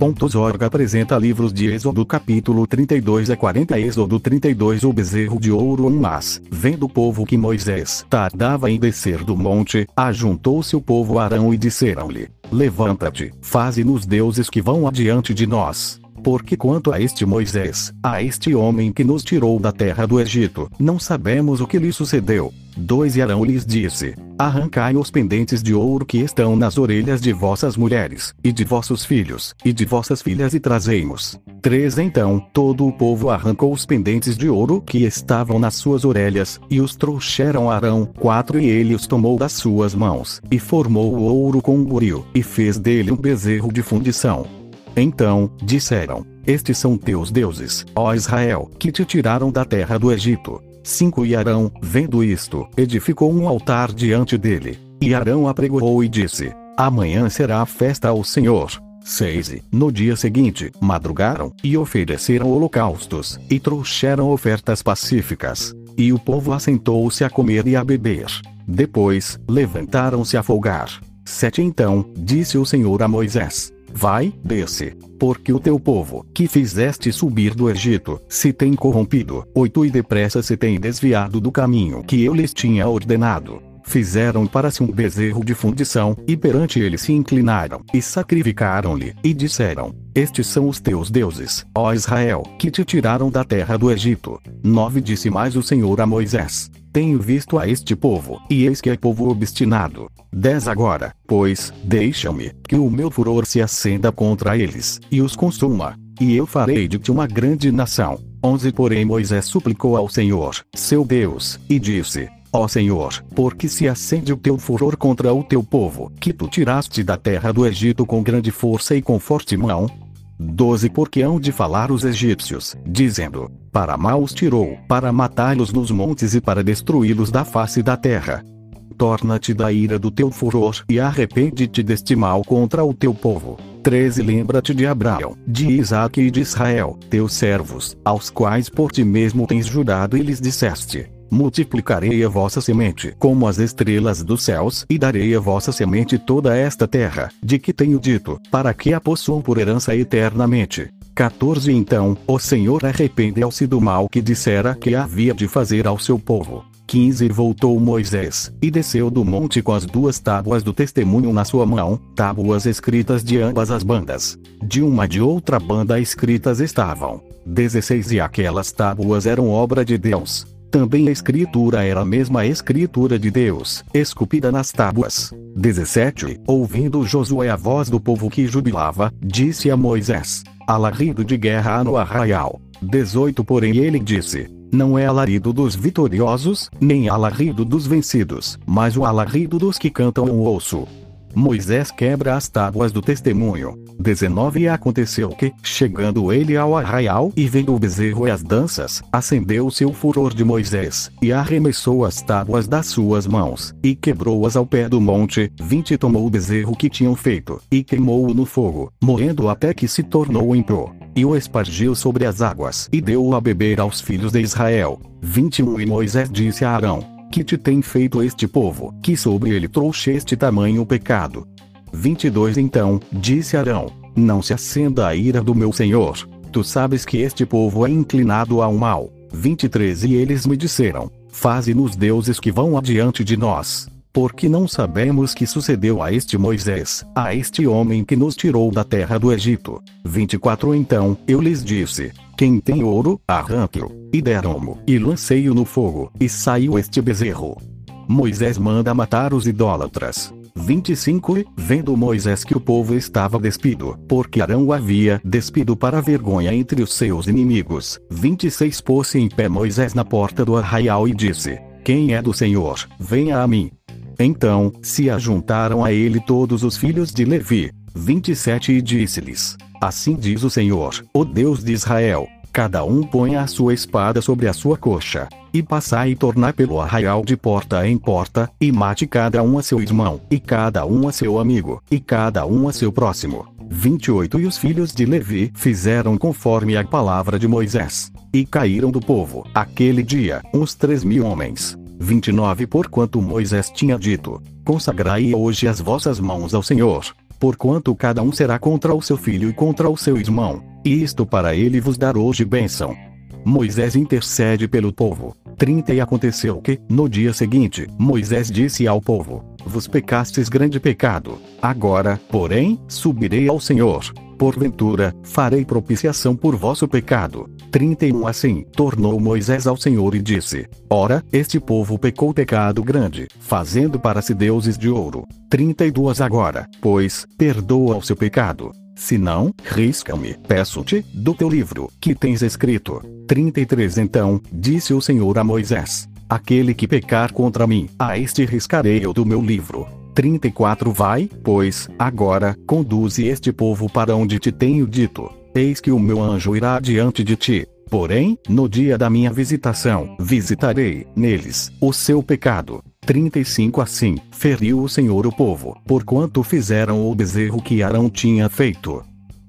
Org apresenta livros de Êxodo capítulo 32 a 40 Êxodo 32 O bezerro de ouro um mas, vendo o povo que Moisés tardava em descer do monte, ajuntou-se o povo Arão e disseram-lhe, Levanta-te, faze-nos deuses que vão adiante de nós. Porque quanto a este Moisés, a este homem que nos tirou da terra do Egito, não sabemos o que lhe sucedeu. 2 E Arão lhes disse: Arrancai os pendentes de ouro que estão nas orelhas de vossas mulheres, e de vossos filhos, e de vossas filhas e trazei-mos. 3 Então todo o povo arrancou os pendentes de ouro que estavam nas suas orelhas, e os trouxeram a Arão. 4 E ele os tomou das suas mãos, e formou o ouro com um buril, e fez dele um bezerro de fundição. Então, disseram: Estes são teus deuses, ó Israel, que te tiraram da terra do Egito. 5 E Arão, vendo isto, edificou um altar diante dele. E Arão apregoou e disse: Amanhã será a festa ao Senhor. 6 No dia seguinte, madrugaram, e ofereceram holocaustos, e trouxeram ofertas pacíficas. E o povo assentou-se a comer e a beber. Depois, levantaram-se a folgar. 7 Então, disse o Senhor a Moisés: Vai, desce. Porque o teu povo, que fizeste subir do Egito, se tem corrompido. Oito e depressa se tem desviado do caminho que eu lhes tinha ordenado. Fizeram para si um bezerro de fundição, e perante ele se inclinaram, e sacrificaram-lhe, e disseram: Estes são os teus deuses, ó Israel, que te tiraram da terra do Egito. 9 Disse mais o Senhor a Moisés: tenho visto a este povo, e eis que é povo obstinado. 10 Agora, pois, deixa-me, que o meu furor se acenda contra eles, e os consuma, e eu farei de ti uma grande nação. 11 Porém Moisés suplicou ao Senhor, seu Deus, e disse: Ó Senhor, porque se acende o teu furor contra o teu povo, que tu tiraste da terra do Egito com grande força e com forte mão, 12 Porque hão de falar os egípcios, dizendo: Para mal os tirou, para matá-los nos montes e para destruí-los da face da terra. Torna-te da ira do teu furor e arrepende-te deste mal contra o teu povo. 13 Lembra-te de Abraão, de Isaac e de Israel, teus servos, aos quais por ti mesmo tens jurado e lhes disseste: multiplicarei a vossa semente como as estrelas dos céus, e darei a vossa semente toda esta terra, de que tenho dito, para que a possuam por herança eternamente. 14 Então, o Senhor arrependeu-se do mal que dissera que havia de fazer ao seu povo. 15 Voltou Moisés, e desceu do monte com as duas tábuas do testemunho na sua mão, tábuas escritas de ambas as bandas. De uma de outra banda escritas estavam. 16 E aquelas tábuas eram obra de Deus, também a escritura era a mesma escritura de Deus, esculpida nas tábuas. 17. Ouvindo Josué a voz do povo que jubilava, disse a Moisés: Alarido de guerra há no arraial. 18. Porém ele disse: Não é alarido dos vitoriosos, nem alarido dos vencidos, mas o alarido dos que cantam o osso. Moisés quebra as tábuas do testemunho. 19 E aconteceu que, chegando ele ao arraial e vendo o bezerro e as danças, acendeu seu furor de Moisés, e arremessou as tábuas das suas mãos, e quebrou-as ao pé do monte. 20 Tomou o bezerro que tinham feito, e queimou-o no fogo, moendo até que se tornou em pó. E o espargiu sobre as águas, e deu-o a beber aos filhos de Israel. 21 E Moisés disse a Arão: que te tem feito este povo, que sobre ele trouxe este tamanho pecado. 22 Então, disse Arão, não se acenda a ira do meu senhor, tu sabes que este povo é inclinado ao mal. 23 E eles me disseram, faze-nos deuses que vão adiante de nós. Porque não sabemos que sucedeu a este Moisés, a este homem que nos tirou da terra do Egito. 24 Então, eu lhes disse, quem tem ouro, arranque-o. E deram-mo, e lancei-o no fogo, e saiu este bezerro. Moisés manda matar os idólatras. 25 E, vendo Moisés que o povo estava despido, porque Arão o havia despido para vergonha entre os seus inimigos. 26 Pôs-se em pé Moisés na porta do arraial e disse: Quem é do Senhor, venha a mim. Então, se ajuntaram a ele todos os filhos de Levi. 27 E disse-lhes: Assim diz o Senhor, o Deus de Israel: Cada um ponha a sua espada sobre a sua coxa, e passai e tornar pelo arraial de porta em porta, e mate cada um a seu irmão, e cada um a seu amigo, e cada um a seu próximo. 28 E os filhos de Levi fizeram conforme a palavra de Moisés, e caíram do povo, aquele dia, uns três mil homens. 29 Porquanto Moisés tinha dito: Consagrai hoje as vossas mãos ao Senhor, porquanto cada um será contra o seu filho e contra o seu irmão, e isto para ele vos dar hoje bênção. Moisés intercede pelo povo. 30 E aconteceu que, no dia seguinte, Moisés disse ao povo: Vos pecastes grande pecado. Agora, porém, subirei ao Senhor. Porventura, farei propiciação por vosso pecado. 31 Assim, tornou Moisés ao Senhor e disse: Ora, este povo pecou pecado grande, fazendo para si deuses de ouro. 32 Agora, pois, perdoa o seu pecado. Se não, risca-me, peço-te, do teu livro, que tens escrito. 33 Então, disse o Senhor a Moisés: Aquele que pecar contra mim, a este riscarei eu do meu livro. 34 Vai, pois, agora, conduze este povo para onde te tenho dito. Eis que o meu anjo irá diante de ti. Porém, no dia da minha visitação, visitarei, neles, o seu pecado. 35 Assim, feriu o Senhor o povo, porquanto fizeram o bezerro que Arão tinha feito.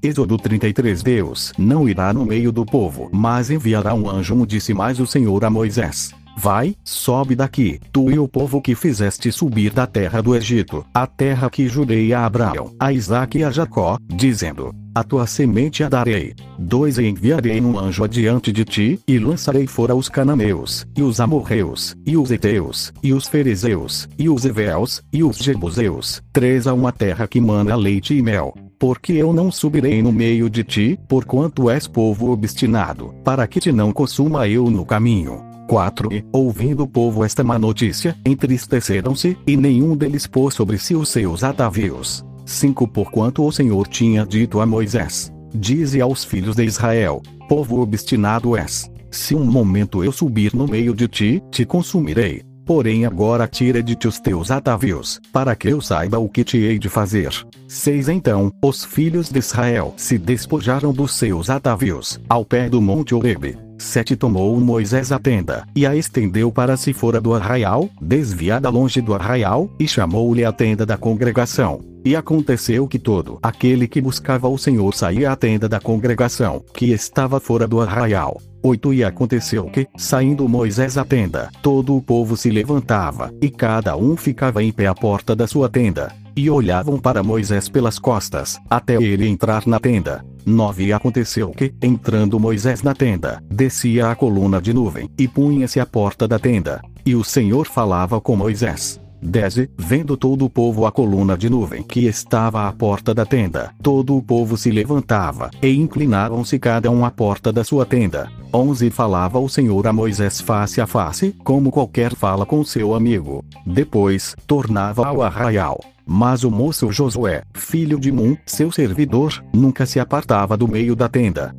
Êxodo 33 Deus não irá no meio do povo, mas enviará um anjo. Disse mais o Senhor a Moisés: Vai, sobe daqui, tu e o povo que fizeste subir da terra do Egito, a terra que jurei a Abraão, a Isaque e a Jacó, dizendo: A tua semente a darei. Dois e enviarei um anjo adiante de ti, e lançarei fora os cananeus, e os amorreus, e os eteus, e os fariseus, e os eveus, e os jebuseus. Três a uma terra que mana leite e mel porque eu não subirei no meio de ti, porquanto és povo obstinado, para que te não consuma eu no caminho. 4. E, ouvindo o povo esta má notícia, entristeceram-se, e nenhum deles pôs sobre si os seus atavios. 5. Porquanto o Senhor tinha dito a Moisés: Dize aos filhos de Israel: Povo obstinado és. Se um momento eu subir no meio de ti, te consumirei. Porém agora tira de ti os teus atavios, para que eu saiba o que te hei de fazer. 6 Então, os filhos de Israel se despojaram dos seus atavios, ao pé do monte Orebe. 7 Tomou Moisés a tenda, e a estendeu para se fora do arraial, desviada longe do arraial, e chamou-lhe a tenda da congregação. E aconteceu que todo aquele que buscava o Senhor saía à tenda da congregação, que estava fora do arraial. 8 E aconteceu que, saindo Moisés à tenda, todo o povo se levantava, e cada um ficava em pé à porta da sua tenda, e olhavam para Moisés pelas costas, até ele entrar na tenda. 9 E aconteceu que, entrando Moisés na tenda, descia a coluna de nuvem, e punha-se à porta da tenda. E o Senhor falava com Moisés. 10 Vendo todo o povo a coluna de nuvem que estava à porta da tenda, todo o povo se levantava, e inclinavam-se cada um à porta da sua tenda. 11 Falava o Senhor a Moisés face a face, como qualquer fala com seu amigo. Depois, tornava ao arraial. Mas o moço Josué, filho de Nun, seu servidor, nunca se apartava do meio da tenda.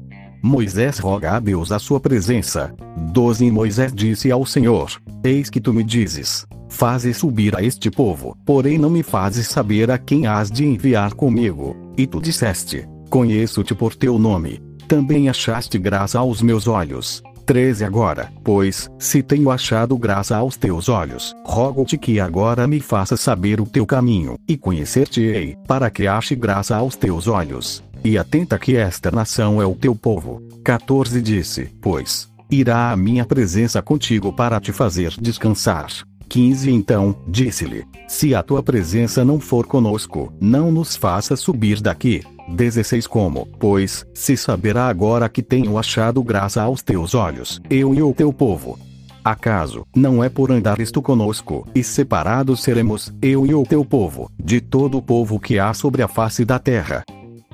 Moisés roga a Deus a sua presença. 12 Moisés disse ao Senhor: Eis que tu me dizes: Fazes subir a este povo, porém não me fazes saber a quem has de enviar comigo. E tu disseste: Conheço-te por teu nome. Também achaste graça aos meus olhos. 13 Agora, pois, se tenho achado graça aos teus olhos, rogo-te que agora me faças saber o teu caminho, e conhecer-te-ei, para que ache graça aos teus olhos. E atenta que esta nação é o teu povo. 14 Disse, pois, irá a minha presença contigo para te fazer descansar. 15 Então, disse-lhe: Se a tua presença não for conosco, não nos faça subir daqui. 16 Como, pois, se saberá agora que tenho achado graça aos teus olhos, eu e o teu povo. Acaso, não é por andar isto conosco, e separados seremos, eu e o teu povo, de todo o povo que há sobre a face da terra.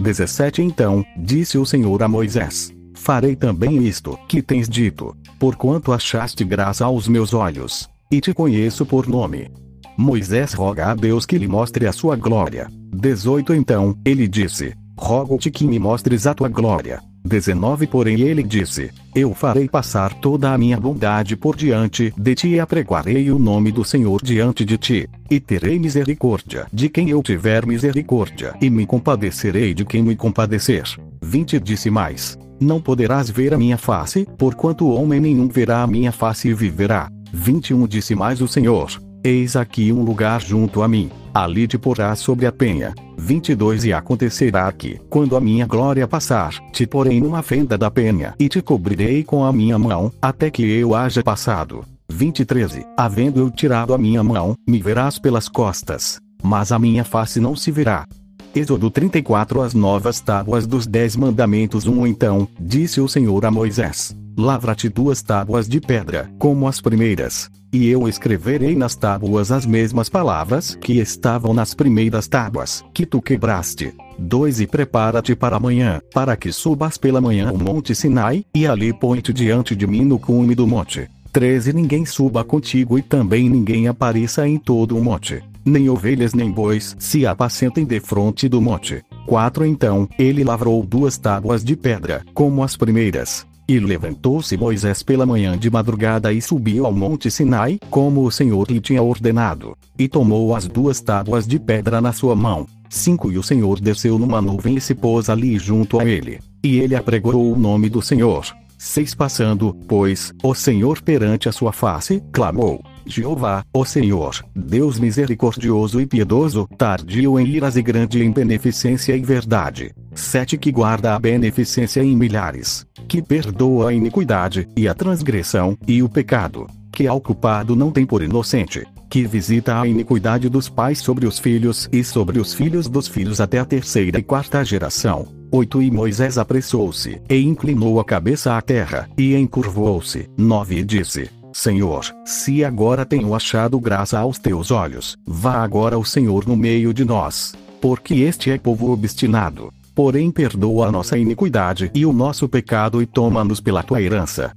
17 Então, disse o Senhor a Moisés: Farei também isto que tens dito, porquanto achaste graça aos meus olhos e te conheço por nome. Moisés roga a Deus que lhe mostre a sua glória. 18 Então, ele disse: Rogo-te que me mostres a tua glória. 19 Porém ele disse: Eu farei passar toda a minha bondade por diante de ti e apregoarei o nome do Senhor diante de ti. E terei misericórdia de quem eu tiver misericórdia, e me compadecerei de quem me compadecer. 20 Disse mais: Não poderás ver a minha face, porquanto homem nenhum verá a minha face e viverá. 21 Disse mais o Senhor: Eis aqui um lugar junto a mim, ali te porás sobre a penha. 22 E acontecerá que, quando a minha glória passar, te porei numa fenda da penha e te cobrirei com a minha mão, até que eu haja passado. 23 Havendo eu tirado a minha mão, me verás pelas costas, mas a minha face não se verá. Êxodo 34 As novas tábuas dos Dez Mandamentos 1 Então, disse o Senhor a Moisés: Lavra-te duas tábuas de pedra, como as primeiras. E eu escreverei nas tábuas as mesmas palavras que estavam nas primeiras tábuas, que tu quebraste. 2 E prepara-te para amanhã, para que subas pela manhã o monte Sinai, e ali põe-te diante de mim no cume do monte. 13 Ninguém suba contigo e também ninguém apareça em todo o monte nem ovelhas nem bois se apacentem defronte do monte. 4 Então, ele lavrou duas tábuas de pedra, como as primeiras. E levantou-se Moisés pela manhã de madrugada e subiu ao monte Sinai, como o Senhor lhe tinha ordenado. E tomou as duas tábuas de pedra na sua mão. 5 E o Senhor desceu numa nuvem e se pôs ali junto a ele. E ele apregoou o nome do Senhor. 6 Passando, pois, o Senhor perante a sua face, clamou: Jeová, o Senhor, Deus misericordioso e piedoso, tardio em iras e grande em beneficência e verdade. 7 Que guarda a beneficência em milhares, que perdoa a iniquidade, e a transgressão, e o pecado, que ao culpado não tem por inocente, que visita a iniquidade dos pais sobre os filhos e sobre os filhos dos filhos até a terceira e quarta geração. 8 E Moisés apressou-se, e inclinou a cabeça à terra, e encurvou-se. 9 E disse: Senhor, se agora tenho achado graça aos teus olhos, vá agora o Senhor no meio de nós. Porque este é povo obstinado. Porém, perdoa a nossa iniquidade e o nosso pecado e toma-nos pela tua herança.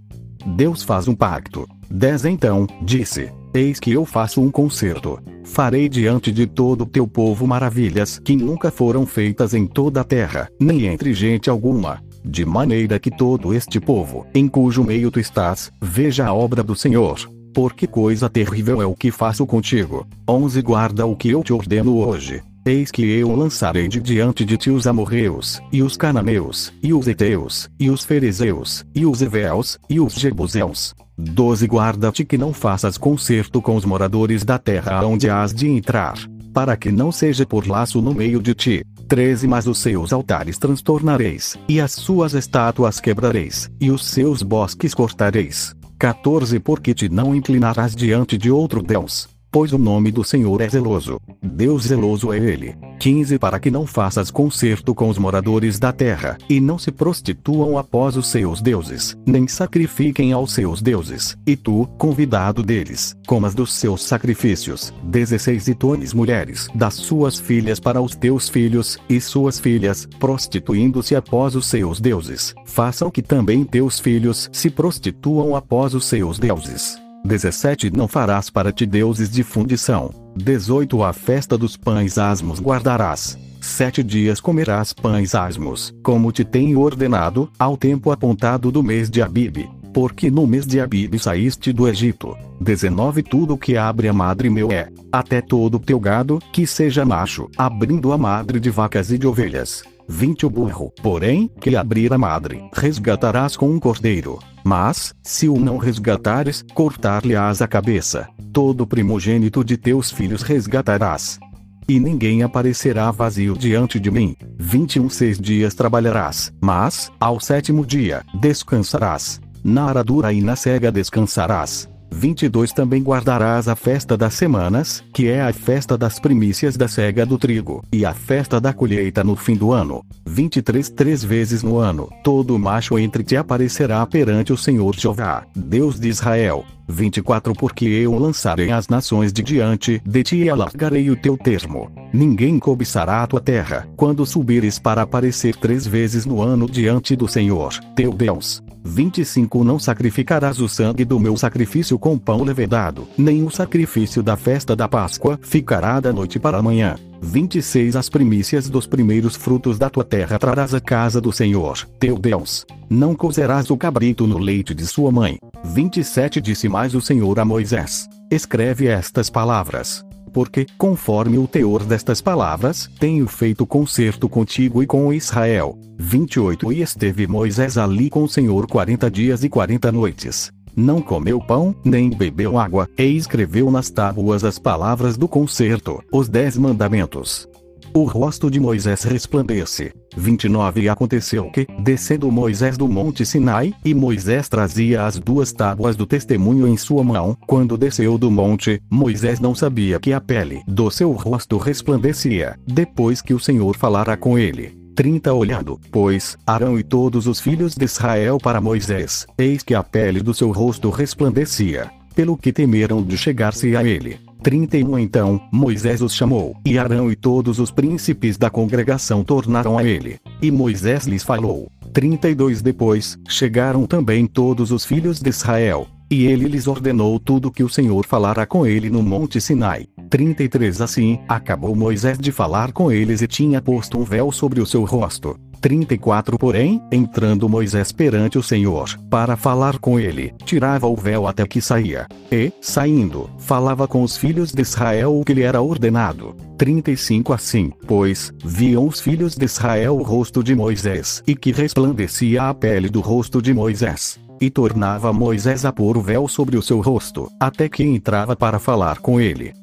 Deus faz um pacto. 10 Então, disse: Eis que eu faço um concerto. Farei diante de todo o teu povo maravilhas que nunca foram feitas em toda a terra, nem entre gente alguma de maneira que todo este povo, em cujo meio tu estás, veja a obra do Senhor. Porque coisa terrível é o que faço contigo. 11 Guarda o que eu te ordeno hoje. Eis que eu lançarei de diante de ti os amorreus, e os cananeus, e os eteus, e os fariseus, e os eveus, e os jebuseus. 12 Guarda-te que não faças concerto com os moradores da terra aonde has de entrar, para que não seja por laço no meio de ti, 13 Mas os seus altares transtornareis, e as suas estátuas quebrareis, e os seus bosques cortareis. 14 Porque te não inclinarás diante de outro Deus, pois o nome do Senhor é zeloso. Deus zeloso é ele. 15 Para que não faças concerto com os moradores da terra, e não se prostituam após os seus deuses, nem sacrifiquem aos seus deuses, e tu, convidado deles, comas dos seus sacrifícios. 16 E tones mulheres das suas filhas para os teus filhos, e suas filhas, prostituindo-se após os seus deuses, façam que também teus filhos se prostituam após os seus deuses. 17 Não farás para ti deuses de fundição. 18 A festa dos pães asmos guardarás. Sete dias comerás pães asmos, como te tenho ordenado, ao tempo apontado do mês de Abib. Porque no mês de Abib saíste do Egito. 19 Tudo que abre a madre meu é, até todo teu gado, que seja macho, abrindo a madre de vacas e de ovelhas. 20 O burro, porém, que abrir a madre, resgatarás com um cordeiro. Mas, se o não resgatares, cortar-lhe-ás a cabeça. Todo primogênito de teus filhos resgatarás. E ninguém aparecerá vazio diante de mim. 21 Seis dias trabalharás, mas, ao sétimo dia, descansarás. Na aradura e na cega descansarás. 22 Também guardarás a festa das semanas, que é a festa das primícias da cega do trigo, e a festa da colheita no fim do ano. 23 Três vezes no ano, todo macho entre ti aparecerá perante o Senhor Jeová, Deus de Israel. 24 Porque eu lançarei as nações de diante de ti e alargarei o teu termo. Ninguém cobiçará a tua terra, quando subires para aparecer três vezes no ano diante do Senhor, teu Deus. 25 Não sacrificarás o sangue do meu sacrifício com pão levedado, nem o sacrifício da festa da Páscoa ficará da noite para amanhã. 26 As primícias dos primeiros frutos da tua terra trarás à casa do Senhor, teu Deus. Não cozerás o cabrito no leite de sua mãe. 27 Disse mais o Senhor a Moisés: Escreve estas palavras porque, conforme o teor destas palavras, tenho feito concerto contigo e com Israel. 28 E esteve Moisés ali com o Senhor quarenta dias e quarenta noites. Não comeu pão, nem bebeu água, e escreveu nas tábuas as palavras do concerto, os dez mandamentos. O rosto de Moisés resplandece. 29 E aconteceu que, descendo Moisés do monte Sinai, e Moisés trazia as duas tábuas do testemunho em sua mão, quando desceu do monte, Moisés não sabia que a pele do seu rosto resplandecia, depois que o Senhor falara com ele. 30 Olhando, pois, Arão e todos os filhos de Israel para Moisés, eis que a pele do seu rosto resplandecia, pelo que temeram de chegar-se a ele. 31 Então, Moisés os chamou, e Arão e todos os príncipes da congregação tornaram a ele. E Moisés lhes falou. 32 Depois, chegaram também todos os filhos de Israel, e ele lhes ordenou tudo que o Senhor falara com ele no monte Sinai. 33 Assim, acabou Moisés de falar com eles e tinha posto um véu sobre o seu rosto. 34 Porém, entrando Moisés perante o Senhor, para falar com ele, tirava o véu até que saía. E, saindo, falava com os filhos de Israel o que lhe era ordenado. 35 Assim, pois, viam os filhos de Israel o rosto de Moisés, e que resplandecia a pele do rosto de Moisés. E tornava Moisés a pôr o véu sobre o seu rosto, até que entrava para falar com ele.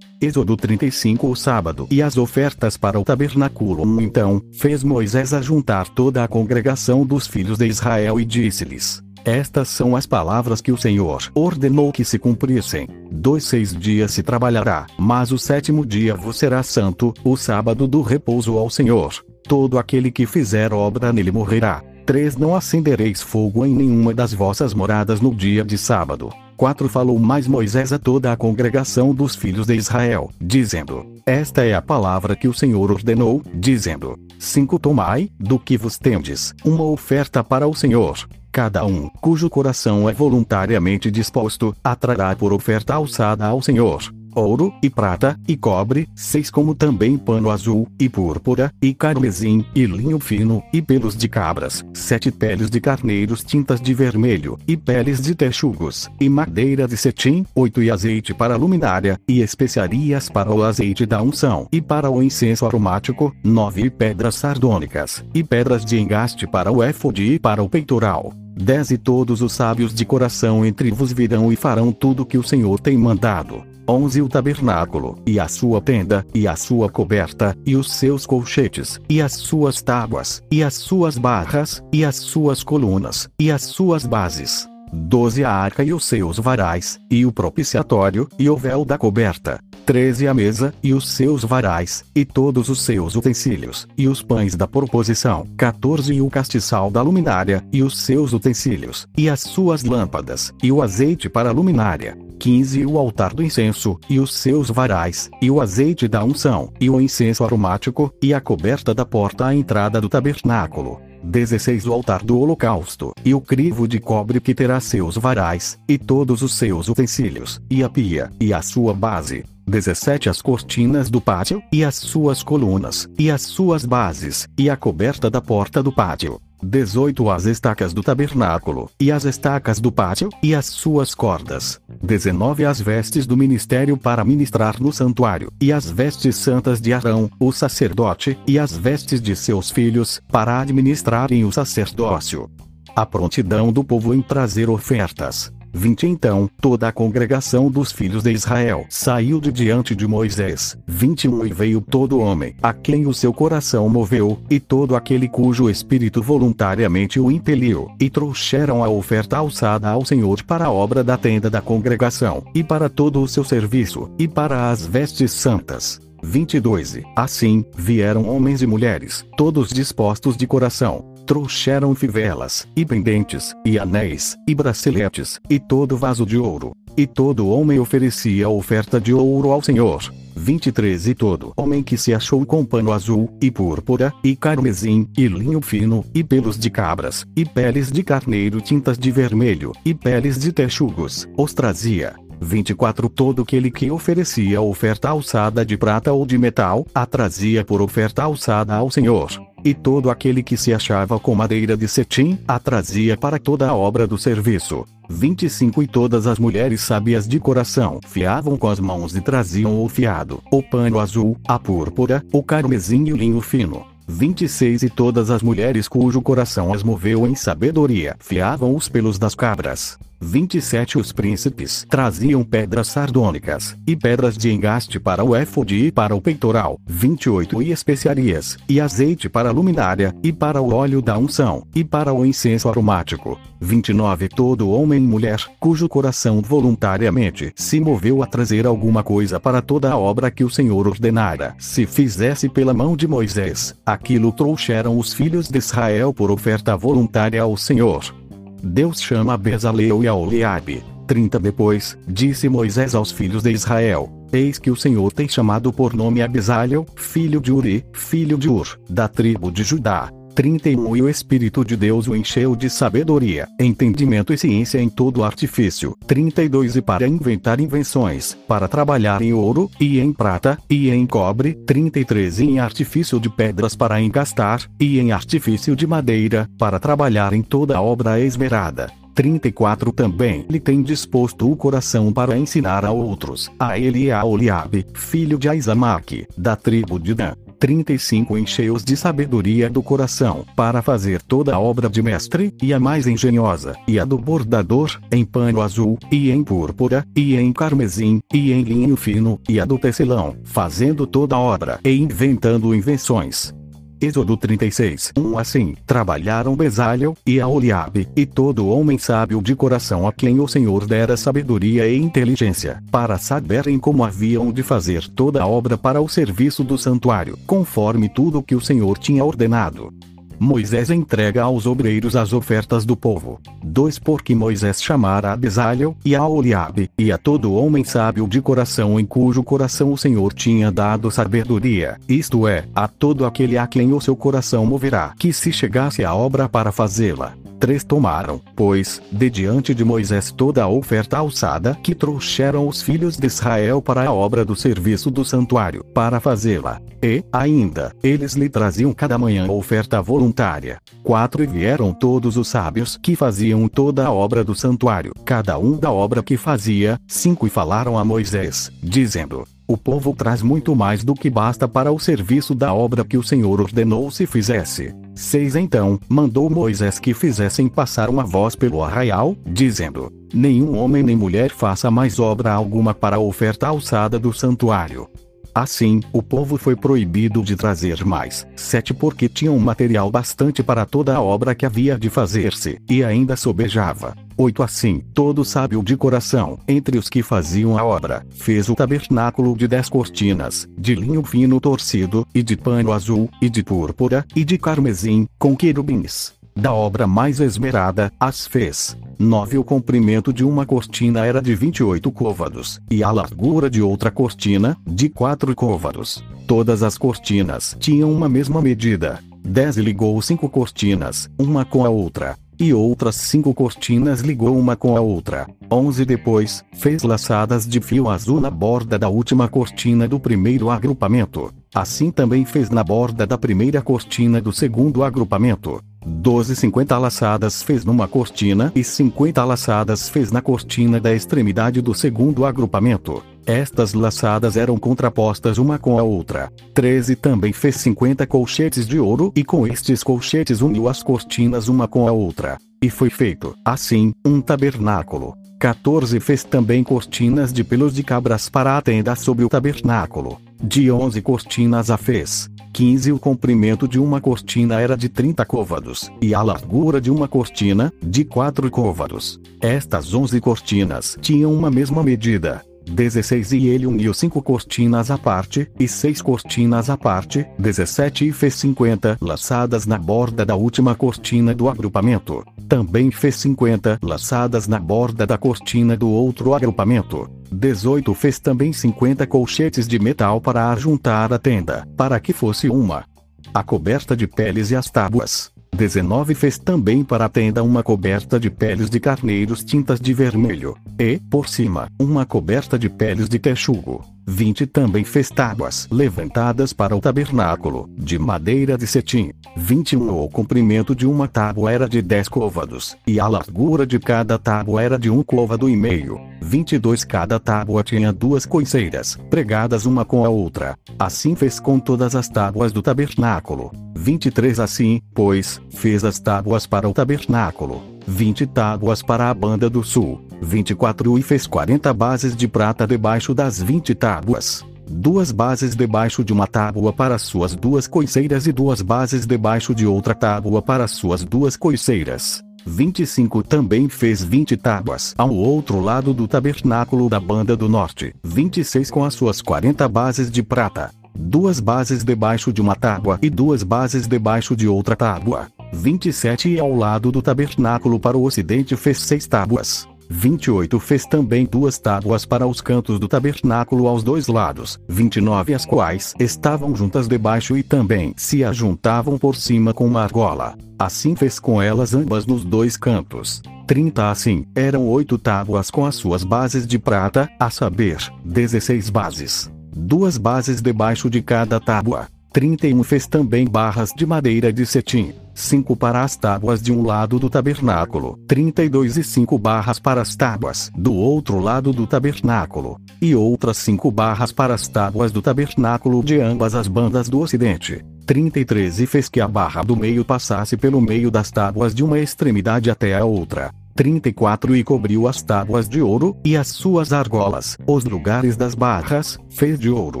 Êxodo 35 O sábado e as ofertas para o tabernáculo. Então, fez Moisés ajuntar toda a congregação dos filhos de Israel e disse-lhes: Estas são as palavras que o Senhor ordenou que se cumprissem. Dois seis dias se trabalhará, mas o sétimo dia vos será santo, o sábado do repouso ao Senhor. Todo aquele que fizer obra nele morrerá. 3 Não acendereis fogo em nenhuma das vossas moradas no dia de sábado. 4 Falou mais Moisés a toda a congregação dos filhos de Israel, dizendo: Esta é a palavra que o Senhor ordenou, dizendo: 5 Tomai, do que vos tendes, uma oferta para o Senhor. Cada um, cujo coração é voluntariamente disposto, atrará por oferta alçada ao Senhor ouro, e prata, e cobre, seis como também pano azul, e púrpura, e carmesim, e linho fino, e pelos de cabras, sete peles de carneiros tintas de vermelho, e peles de texugos, e madeira de cetim, oito e azeite para a luminária, e especiarias para o azeite da unção, e para o incenso aromático, nove e pedras sardônicas, e pedras de engaste para o éfode e para o peitoral. Dez e todos os sábios de coração entre vos virão e farão tudo que o Senhor tem mandado. 11 O tabernáculo, e a sua tenda, e a sua coberta, e os seus colchetes, e as suas tábuas, e as suas barras, e as suas colunas, e as suas bases. 12 A arca e os seus varais, e o propiciatório, e o véu da coberta. 13 A mesa, e os seus varais, e todos os seus utensílios, e os pães da proposição. 14 E o castiçal da luminária, e os seus utensílios, e as suas lâmpadas, e o azeite para a luminária. 15 O altar do incenso, e os seus varais, e o azeite da unção, e o incenso aromático, e a coberta da porta à entrada do tabernáculo. 16 O altar do holocausto, e o crivo de cobre que terá seus varais, e todos os seus utensílios, e a pia, e a sua base. 17 As cortinas do pátio, e as suas colunas, e as suas bases, e a coberta da porta do pátio. 18 As estacas do tabernáculo, e as estacas do pátio, e as suas cordas. 19 As vestes do ministério para ministrar no santuário, e as vestes santas de Arão, o sacerdote, e as vestes de seus filhos, para administrarem o sacerdócio. A prontidão do povo em trazer ofertas. 20 Então, toda a congregação dos filhos de Israel saiu de diante de Moisés. 21 E veio todo homem, a quem o seu coração moveu, e todo aquele cujo espírito voluntariamente o impeliu, e trouxeram a oferta alçada ao Senhor para a obra da tenda da congregação, e para todo o seu serviço, e para as vestes santas. 22 Assim, vieram homens e mulheres, todos dispostos de coração, trouxeram fivelas, e pendentes, e anéis, e braceletes, e todo vaso de ouro. E todo homem oferecia oferta de ouro ao Senhor. 23 E todo homem que se achou com pano azul, e púrpura, e carmesim, e linho fino, e pelos de cabras, e peles de carneiro tintas de vermelho, e peles de texugos, os trazia. 24 Todo aquele que oferecia oferta alçada de prata ou de metal, a trazia por oferta alçada ao Senhor. E todo aquele que se achava com madeira de cetim, a trazia para toda a obra do serviço. 25 E todas as mulheres sábias de coração fiavam com as mãos e traziam o fiado, o pano azul, a púrpura, o carmesim e o linho fino. 26 E todas as mulheres cujo coração as moveu em sabedoria fiavam os pelos das cabras. 27 Os príncipes traziam pedras sardônicas, e pedras de engaste para o éfode e para o peitoral. 28 E especiarias, e azeite para a luminária, e para o óleo da unção, e para o incenso aromático. 29 Todo homem e mulher, cujo coração voluntariamente se moveu a trazer alguma coisa para toda a obra que o Senhor ordenara, se fizesse pela mão de Moisés, aquilo trouxeram os filhos de Israel por oferta voluntária ao Senhor. Deus chama Bezaleu e a Oliabe. 30 Depois, disse Moisés aos filhos de Israel: Eis que o Senhor tem chamado por nome Abisaliel, filho de Uri, filho de Ur, da tribo de Judá. 31 E o Espírito de Deus o encheu de sabedoria, entendimento e ciência em todo artifício. 32 E para inventar invenções, para trabalhar em ouro, e em prata, e em cobre. 33 E em artifício de pedras para engastar, e em artifício de madeira, para trabalhar em toda obra esmerada. 34 Também lhe tem disposto o coração para ensinar a outros, a ele e a Oliabe, filho de Aizamaque, da tribo de Dan. 35 Enchei-os de sabedoria do coração, para fazer toda a obra de mestre, e a mais engenhosa, e a do bordador, em pano azul, e em púrpura, e em carmesim, e em linho fino, e a do tecelão, fazendo toda a obra, e inventando invenções. Êxodo 36 Um assim, trabalharam Bezalel, e a Oliabe, e todo homem sábio de coração a quem o Senhor dera sabedoria e inteligência, para saberem como haviam de fazer toda a obra para o serviço do santuário, conforme tudo que o Senhor tinha ordenado. Moisés entrega aos obreiros as ofertas do povo. 2 Porque Moisés chamara a Bezalel, e a Oliabe, e a todo homem sábio de coração em cujo coração o Senhor tinha dado sabedoria, isto é, a todo aquele a quem o seu coração moverá, que se chegasse à obra para fazê-la. 3 Tomaram, pois, de diante de Moisés toda a oferta alçada que trouxeram os filhos de Israel para a obra do serviço do santuário, para fazê-la. E, ainda, eles lhe traziam cada manhã oferta voluntária. 4 E vieram todos os sábios que faziam toda a obra do santuário, cada um da obra que fazia. 5 E falaram a Moisés, dizendo: o povo traz muito mais do que basta para o serviço da obra que o Senhor ordenou se fizesse. 6 Então, mandou Moisés que fizessem passar uma voz pelo arraial, dizendo: Nenhum homem nem mulher faça mais obra alguma para a oferta alçada do santuário. Assim, o povo foi proibido de trazer mais. 7 Porque tinham material bastante para toda a obra que havia de fazer-se, e ainda sobejava. 8 Assim, todo sábio de coração, entre os que faziam a obra, fez o tabernáculo de dez cortinas, de linho fino torcido, e de pano azul, e de púrpura, e de carmesim, com querubins. Da obra mais esmerada, as fez. 9 O comprimento de uma cortina era de 28 côvados, e a largura de outra cortina, de 4 côvados. Todas as cortinas tinham uma mesma medida. 10 ligou cinco cortinas, uma com a outra, e outras cinco cortinas ligou uma com a outra. 11 Depois, fez laçadas de fio azul na borda da última cortina do primeiro agrupamento. Assim também fez na borda da primeira cortina do segundo agrupamento. 12 50 laçadas fez numa cortina e 50 laçadas fez na cortina da extremidade do segundo agrupamento. Estas laçadas eram contrapostas uma com a outra. 13 também fez 50 colchetes de ouro e com estes colchetes uniu as cortinas uma com a outra. E foi feito, assim, um tabernáculo. 14 fez também cortinas de pelos de cabras para a tenda sobre o tabernáculo. De 11 cortinas a fez. 15 O comprimento de uma cortina era de 30 côvados, e a largura de uma cortina, de 4 côvados. Estas 11 cortinas tinham uma mesma medida. 16 E ele uniu cinco cortinas à parte, e seis cortinas à parte, 17 E fez 50 laçadas na borda da última cortina do agrupamento. Também fez 50 laçadas na borda da cortina do outro agrupamento. 18 Fez também 50 colchetes de metal para ajuntar a tenda, para que fosse uma. A coberta de peles e as tábuas. 19 Fez também para a tenda uma coberta de peles de carneiros tintas de vermelho, e, por cima, uma coberta de peles de texugo. 20 Também fez tábuas levantadas para o tabernáculo, de madeira de cetim. 21 O comprimento de uma tábua era de 10 côvados, e a largura de cada tábua era de um côvado e meio. 22 Cada tábua tinha duas coiceiras, pregadas uma com a outra. Assim fez com todas as tábuas do tabernáculo. 23 Assim, pois, fez as tábuas para o tabernáculo 20 tábuas para a banda do sul, 24 e fez 40 bases de prata debaixo das 20 tábuas. Duas bases debaixo de uma tábua para suas duas coiceiras e duas bases debaixo de outra tábua para suas duas coiceiras. 25 também fez 20 tábuas ao outro lado do tabernáculo da banda do norte, 26 com as suas 40 bases de prata, duas bases debaixo de uma tábua e duas bases debaixo de outra tábua. 27 e ao lado do tabernáculo para o ocidente fez seis tábuas. 28 fez também duas tábuas para os cantos do tabernáculo aos dois lados, 29 as quais estavam juntas debaixo e também se ajuntavam por cima com uma argola. Assim fez com elas ambas nos dois cantos. 30 assim, eram oito tábuas com as suas bases de prata, a saber, 16 bases. Duas bases debaixo de cada tábua. 31 fez também barras de madeira de cetim, 5 para as tábuas de um lado do tabernáculo, 32 e 5 barras para as tábuas do outro lado do tabernáculo, e outras 5 barras para as tábuas do tabernáculo de ambas as bandas do ocidente. 33 e fez que a barra do meio passasse pelo meio das tábuas de uma extremidade até a outra. 34 e cobriu as tábuas de ouro, e as suas argolas, os lugares das barras, fez de ouro.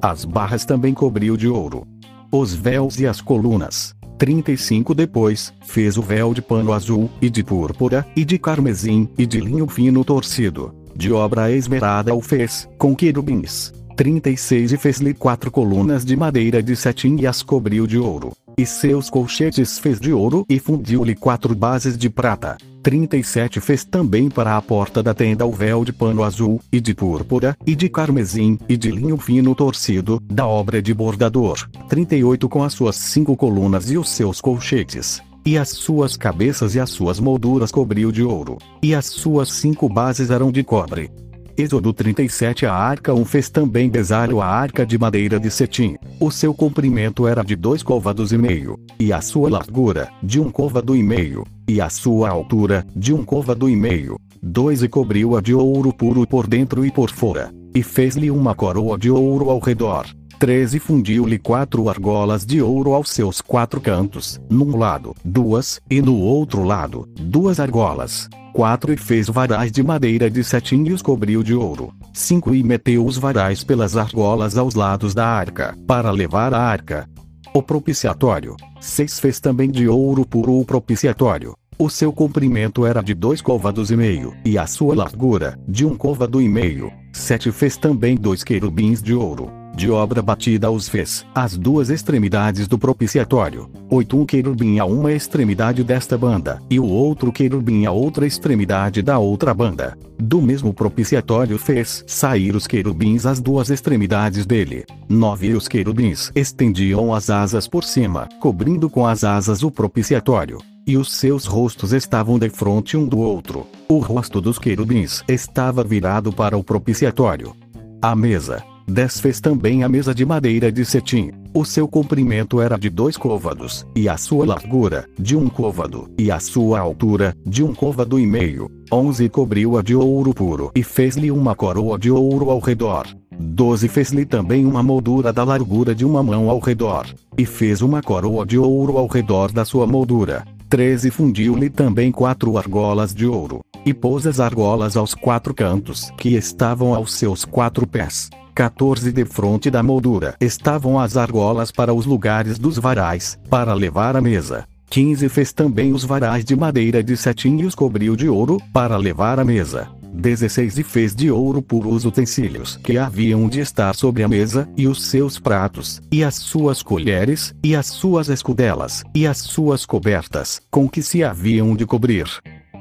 As barras também cobriu de ouro os véus e as colunas. 35 Depois, fez o véu de pano azul, e de púrpura, e de carmesim, e de linho fino torcido. De obra esmerada o fez, com querubins. 36 E fez-lhe quatro colunas de madeira de cetim e as cobriu de ouro. E seus colchetes fez de ouro e fundiu-lhe quatro bases de prata. 37 fez também para a porta da tenda o véu de pano azul, e de púrpura, e de carmesim, e de linho fino torcido, da obra de bordador. 38 com as suas cinco colunas e os seus colchetes. E as suas cabeças e as suas molduras cobriu de ouro. E as suas cinco bases eram de cobre. Êxodo 37 A arca 1 fez também besalho a arca de madeira de cetim. O seu comprimento era de dois côvados e meio, e a sua largura, de um côvado e meio, e a sua altura, de um côvado e meio. Dois e cobriu-a de ouro puro por dentro e por fora, e fez-lhe uma coroa de ouro ao redor. 13 fundiu-lhe quatro argolas de ouro aos seus quatro cantos, num lado, duas, e no outro lado, duas argolas. 4 e fez varais de madeira de cetim e os cobriu de ouro. 5 e meteu os varais pelas argolas aos lados da arca, para levar a arca. O propiciatório. 6 fez também de ouro puro o propiciatório. O seu comprimento era de dois côvados e meio, e a sua largura, de um côvado e meio. 7 fez também dois querubins de ouro de obra batida os fez, as duas extremidades do propiciatório. Oito um querubim a uma extremidade desta banda, e o outro querubim a outra extremidade da outra banda. Do mesmo propiciatório fez sair os querubins às duas extremidades dele. Nove e os querubins estendiam as asas por cima, cobrindo com as asas o propiciatório e os seus rostos estavam de frente um do outro. O rosto dos querubins estava virado para o propiciatório. A mesa, 10 fez também a mesa de madeira de cetim. O seu comprimento era de dois côvados, e a sua largura, de um côvado, e a sua altura, de um côvado e meio. 11 cobriu-a de ouro puro e fez-lhe uma coroa de ouro ao redor. 12 fez-lhe também uma moldura da largura de uma mão ao redor, e fez uma coroa de ouro ao redor da sua moldura. 13 fundiu-lhe também quatro argolas de ouro, e pôs as argolas aos quatro cantos que estavam aos seus quatro pés. 14 de fronte da moldura estavam as argolas para os lugares dos varais, para levar a mesa. 15 fez também os varais de madeira de cetim e os cobriu de ouro, para levar a mesa. 16 e fez de ouro puro os utensílios que haviam de estar sobre a mesa, e os seus pratos, e as suas colheres, e as suas escudelas, e as suas cobertas, com que se haviam de cobrir.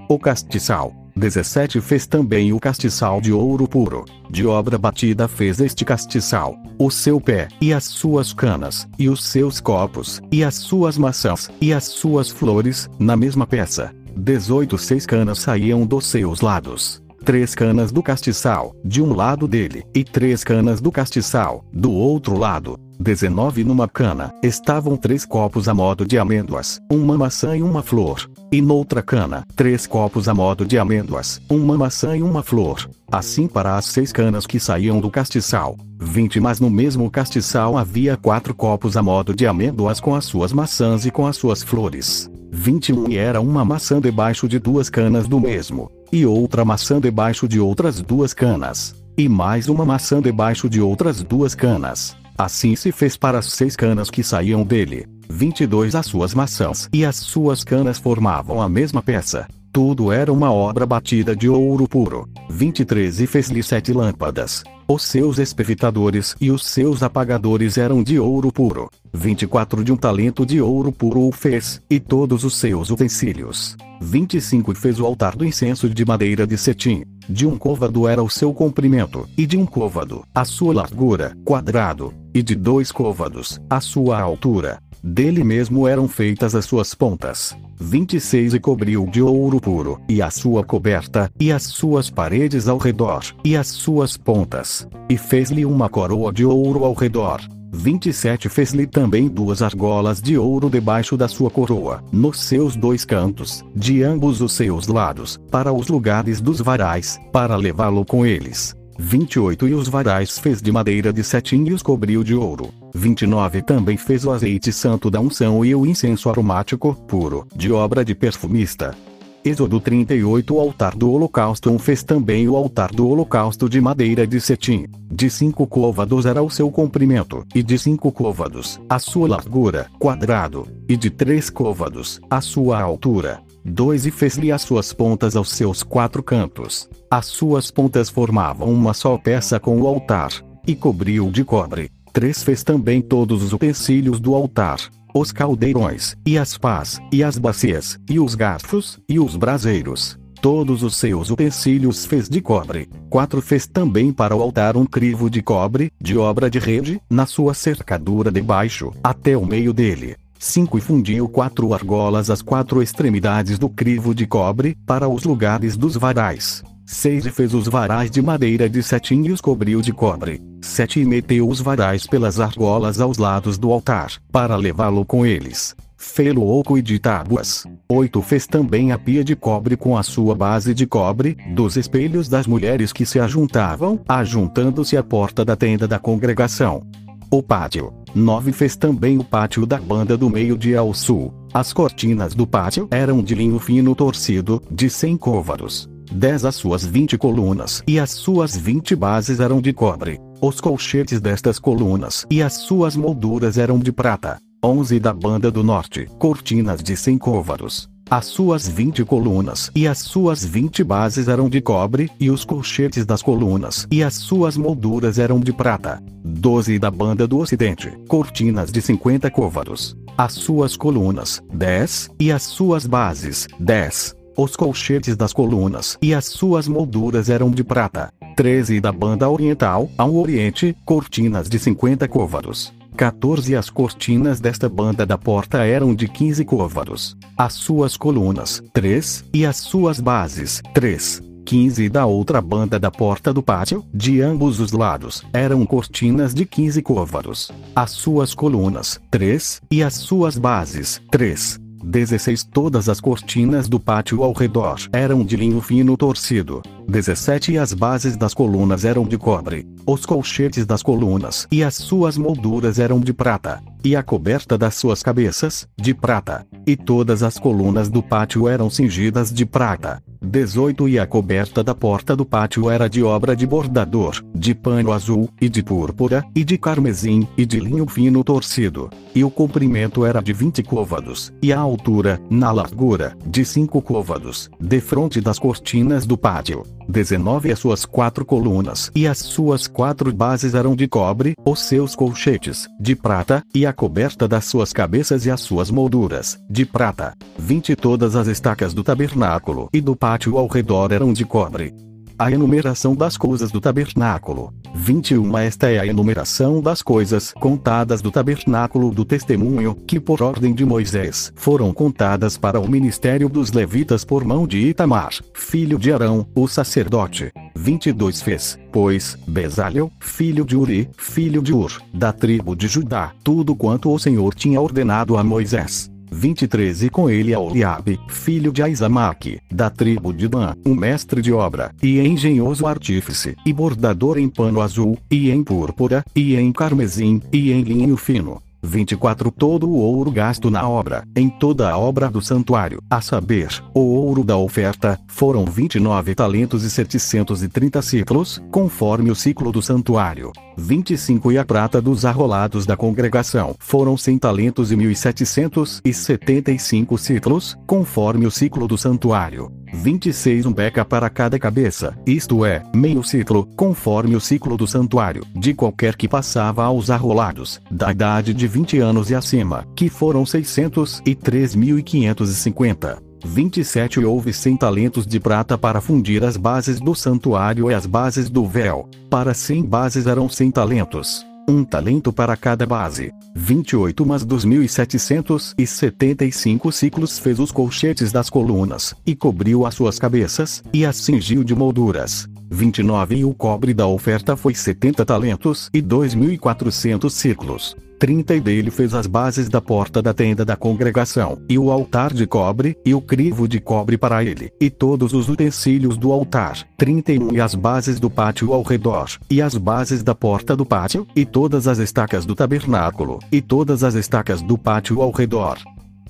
O castiçal 17 fez também o castiçal de ouro puro. De obra batida fez este castiçal, o seu pé, e as suas canas, e os seus copos, e as suas maçãs, e as suas flores, na mesma peça. 18 seis canas saíam dos seus lados. Três canas do castiçal, de um lado dele, e três canas do castiçal, do outro lado. 19 numa cana, estavam três copos a modo de amêndoas, uma maçã e uma flor. E noutra cana, três copos a modo de amêndoas, uma maçã e uma flor. Assim para as seis canas que saíam do castiçal. 20 Mas no mesmo castiçal havia quatro copos a modo de amêndoas com as suas maçãs e com as suas flores. 21 E era uma maçã debaixo de duas canas do mesmo, e outra maçã debaixo de outras duas canas, e mais uma maçã debaixo de outras duas canas. Assim se fez para as seis canas que saíam dele. 22 As suas maçãs e as suas canas formavam a mesma peça. Tudo era uma obra batida de ouro puro. 23 E fez-lhe sete lâmpadas. Os seus espevitadores e os seus apagadores eram de ouro puro. 24 De um talento de ouro puro o fez, e todos os seus utensílios. 25 E fez o altar do incenso de madeira de cetim. De um côvado era o seu comprimento, e de um côvado, a sua largura, quadrado, e de dois côvados, a sua altura. Dele mesmo eram feitas as suas pontas. 26 E cobriu de ouro puro, e a sua coberta, e as suas paredes ao redor, e as suas pontas. E fez-lhe uma coroa de ouro ao redor. 27 Fez-lhe também duas argolas de ouro debaixo da sua coroa, nos seus dois cantos, de ambos os seus lados, para os lugares dos varais, para levá-lo com eles. 28 E os varais fez de madeira de cetim e os cobriu de ouro. 29 Também fez o azeite santo da unção e o incenso aromático, puro, de obra de perfumista. Êxodo 38 O altar do holocausto um fez também o altar do holocausto de madeira de cetim. De cinco côvados era o seu comprimento, e de cinco côvados, a sua largura, quadrado, e de três côvados, a sua altura. 2 E fez-lhe as suas pontas aos seus quatro cantos. As suas pontas formavam uma só peça com o altar, e cobriu de cobre. 3 Fez também todos os utensílios do altar, os caldeirões, e as pás, e as bacias, e os garfos, e os braseiros. Todos os seus utensílios fez de cobre. 4 Fez também para o altar um crivo de cobre, de obra de rede, na sua cercadura de baixo, até o meio dele. 5 E fundiu quatro argolas às quatro extremidades do crivo de cobre, para os lugares dos varais. 6 E fez os varais de madeira de cetim e os cobriu de cobre. 7 E meteu os varais pelas argolas aos lados do altar, para levá-lo com eles. Fê-lo oco e de tábuas. 8 Fez também a pia de cobre com a sua base de cobre, dos espelhos das mulheres que se ajuntavam, ajuntando-se à porta da tenda da congregação. O pátio. 9 Fez também o pátio da banda do meio-dia ao sul. As cortinas do pátio eram de linho fino torcido, de 100 côvados. 10 As suas 20 colunas e as suas 20 bases eram de cobre. Os colchetes destas colunas e as suas molduras eram de prata. 11 Da banda do norte, cortinas de 100 côvados. As suas 20 colunas e as suas 20 bases eram de cobre, e os colchetes das colunas e as suas molduras eram de prata. 12 Da banda do ocidente, cortinas de 50 côvados. As suas colunas, 10, e as suas bases, 10. Os colchetes das colunas e as suas molduras eram de prata. 13 Da banda oriental, ao oriente, cortinas de 50 côvados. 14 As cortinas desta banda da porta eram de 15 côvados. As suas colunas, 3, e as suas bases, 3. 15 da outra banda da porta do pátio, de ambos os lados, eram cortinas de 15 côvados. As suas colunas, 3, e as suas bases, 3. 16 Todas as cortinas do pátio ao redor eram de linho fino torcido. 17 E as bases das colunas eram de cobre. Os colchetes das colunas e as suas molduras eram de prata. E a coberta das suas cabeças, de prata. E todas as colunas do pátio eram cingidas de prata. 18 E a coberta da porta do pátio era de obra de bordador, de pano azul, e de púrpura, e de carmesim, e de linho fino torcido. E o comprimento era de 20 côvados, e a altura, na largura, de 5 côvados, defronte das cortinas do pátio. 19 As suas quatro colunas e as suas quatro bases eram de cobre, os seus colchetes, de prata, e a coberta das suas cabeças e as suas molduras, de prata. 20 Todas as estacas do tabernáculo e do pátio ao redor eram de cobre. A enumeração das coisas do tabernáculo. 21 Esta é a enumeração das coisas contadas do tabernáculo do testemunho, que por ordem de Moisés foram contadas para o ministério dos levitas por mão de Itamar, filho de Arão, o sacerdote. 22 Fez, pois, Bezalel, filho de Uri, filho de Ur, da tribo de Judá, tudo quanto o Senhor tinha ordenado a Moisés. 23 E com ele a Oliabe, filho de Aizamaque, da tribo de Dan, um mestre de obra, e engenhoso artífice, e bordador em pano azul, e em púrpura, e em carmesim, e em linho fino. 24 Todo o ouro gasto na obra, em toda a obra do santuário, a saber, o ouro da oferta, foram 29 talentos e 730 ciclos, conforme o ciclo do santuário. 25 E a prata dos arrolados da congregação, foram 100 talentos e 1775 ciclos, conforme o ciclo do santuário. 26 um beca para cada cabeça, isto é, meio ciclo, conforme o ciclo do santuário, de qualquer que passava aos arrolados, da idade de 20 anos e acima, que foram 603.550. 27 E houve 100 talentos de prata para fundir as bases do santuário e as bases do véu. Para 100 bases eram 100 talentos um talento para cada base. 28 Mas dos 1775 ciclos fez os colchetes das colunas, e cobriu as suas cabeças, e as cingiu de molduras. 29 E o cobre da oferta foi 70 talentos e 2.400 ciclos. 30 E dele fez as bases da porta da tenda da congregação, e o altar de cobre, e o crivo de cobre para ele, e todos os utensílios do altar. 31 E as bases do pátio ao redor, e as bases da porta do pátio, e todas as estacas do tabernáculo, e todas as estacas do pátio ao redor.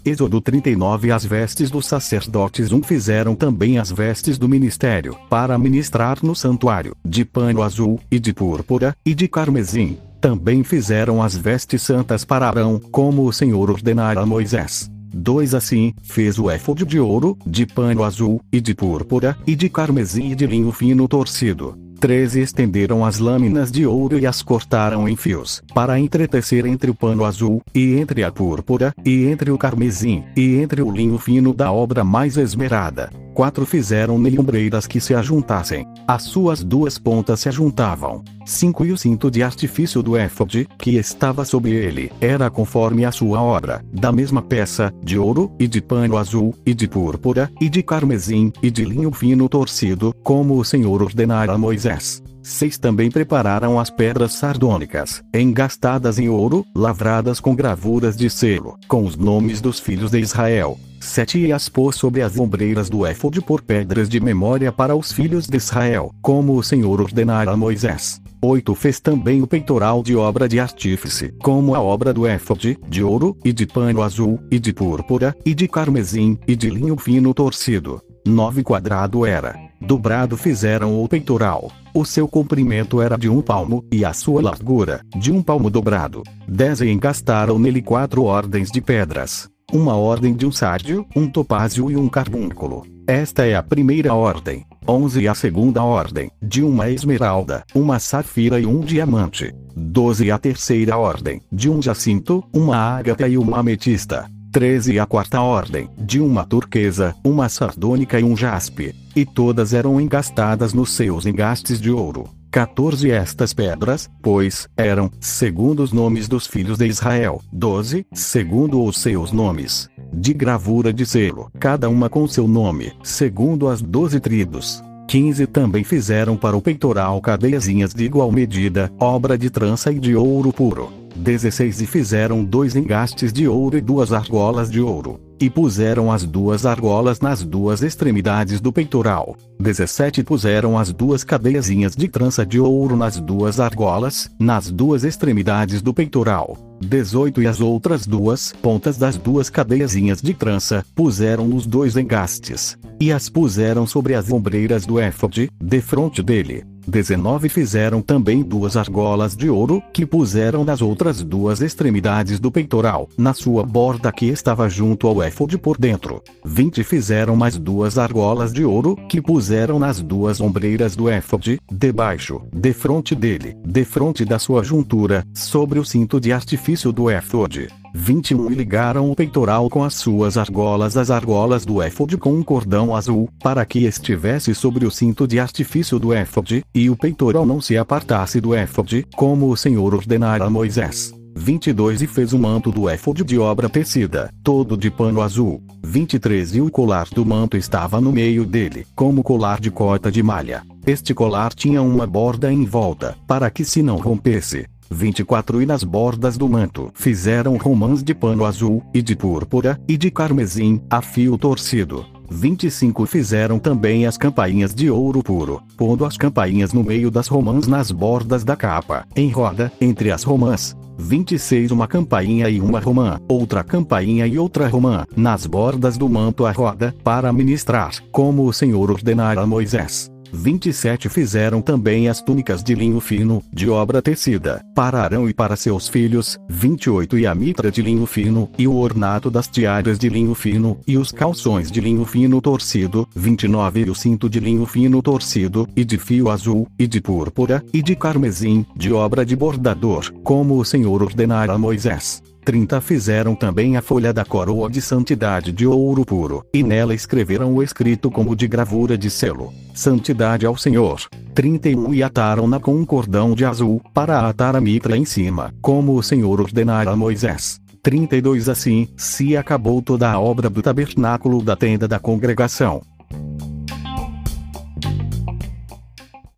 Êxodo 39 As vestes dos sacerdotes um fizeram também as vestes do ministério, para ministrar no santuário, de pano azul, e de púrpura, e de carmesim. Também fizeram as vestes santas para Arão, como o Senhor ordenara a Moisés. 2 Assim, fez o éfode de ouro, de pano azul, e de púrpura, e de carmesim e de linho fino torcido. 13 Estenderam as lâminas de ouro e as cortaram em fios, para entretecer entre o pano azul, e entre a púrpura, e entre o carmesim, e entre o linho fino da obra mais esmerada. 4 Fizeram nele ombreiras que se ajuntassem. As suas duas pontas se ajuntavam. 5 E o cinto de artifício do éfode, que estava sobre ele, era conforme a sua obra, da mesma peça, de ouro, e de pano azul, e de púrpura, e de carmesim, e de linho fino torcido, como o Senhor ordenara a Moisés. 6 Também prepararam as pedras sardônicas, engastadas em ouro, lavradas com gravuras de selo, com os nomes dos filhos de Israel. 7 E as pôs sobre as ombreiras do éfode por pedras de memória para os filhos de Israel, como o Senhor ordenara a Moisés. 8 Fez também o peitoral de obra de artífice, como a obra do éfode, de ouro, e de pano azul, e de púrpura, e de carmesim, e de linho fino torcido. 9 Quadrado era. Dobrado fizeram o peitoral. O seu comprimento era de um palmo, e a sua largura, de um palmo dobrado. 10 E encastaram nele quatro ordens de pedras. Uma ordem de um sárdio, um topázio e um carbúnculo. Esta é a primeira ordem. 11 E a segunda ordem, de uma esmeralda, uma safira e um diamante. 12 E a terceira ordem, de um jacinto, uma ágata e uma ametista. 13 E a quarta ordem, de uma turquesa, uma sardônica e um jaspe. E todas eram engastadas nos seus engastes de ouro. 14 Estas pedras, pois, eram, segundo os nomes dos filhos de Israel. 12, segundo os seus nomes. De gravura de selo, cada uma com seu nome, segundo as doze tribos. 15 Também fizeram para o peitoral cadeiazinhas de igual medida, obra de trança e de ouro puro. 16 E fizeram dois engastes de ouro e duas argolas de ouro. E puseram as duas argolas nas duas extremidades do peitoral. 17 Puseram as duas cadeiazinhas de trança de ouro nas duas argolas, nas duas extremidades do peitoral. 18 E as outras duas pontas das duas cadeiazinhas de trança, puseram nos dois engastes. E as puseram sobre as ombreiras do éfode, defronte dele. 19 Fizeram também duas argolas de ouro, que puseram nas outras duas extremidades do peitoral, na sua borda que estava junto ao éfode por dentro. 20 Fizeram mais duas argolas de ouro, que puseram nas duas ombreiras do éfode, debaixo, defronte dele, defronte da sua juntura, sobre o cinto de artifício do éfode. 21 E ligaram o peitoral com as suas argolas as argolas do éfode com um cordão azul, para que estivesse sobre o cinto de artifício do éfode, e o peitoral não se apartasse do éfode, como o Senhor ordenara a Moisés. 22 E fez o manto do éfode de obra tecida, todo de pano azul. 23 E o colar do manto estava no meio dele, como colar de cota de malha. Este colar tinha uma borda em volta, para que se não rompesse. 24 E nas bordas do manto fizeram romãs de pano azul, e de púrpura, e de carmesim, a fio torcido. 25 Fizeram também as campainhas de ouro puro, pondo as campainhas no meio das romãs nas bordas da capa, em roda, entre as romãs. 26 Uma campainha e uma romã, outra campainha e outra romã, nas bordas do manto à roda, para ministrar, como o Senhor ordenara a Moisés. 27 Fizeram também as túnicas de linho fino, de obra tecida, para Arão e para seus filhos, 28 E a mitra de linho fino, e o ornato das tiaras de linho fino, e os calções de linho fino torcido, 29 E o cinto de linho fino torcido, e de fio azul, e de púrpura, e de carmesim, de obra de bordador, como o Senhor ordenara a Moisés. 30 Fizeram também a folha da coroa de santidade de ouro puro, e nela escreveram o escrito como de gravura de selo: Santidade ao Senhor. 31 E ataram-na com um cordão de azul, para atar a mitra em cima, como o Senhor ordenara a Moisés. 32 Assim, se acabou toda a obra do tabernáculo da tenda da congregação.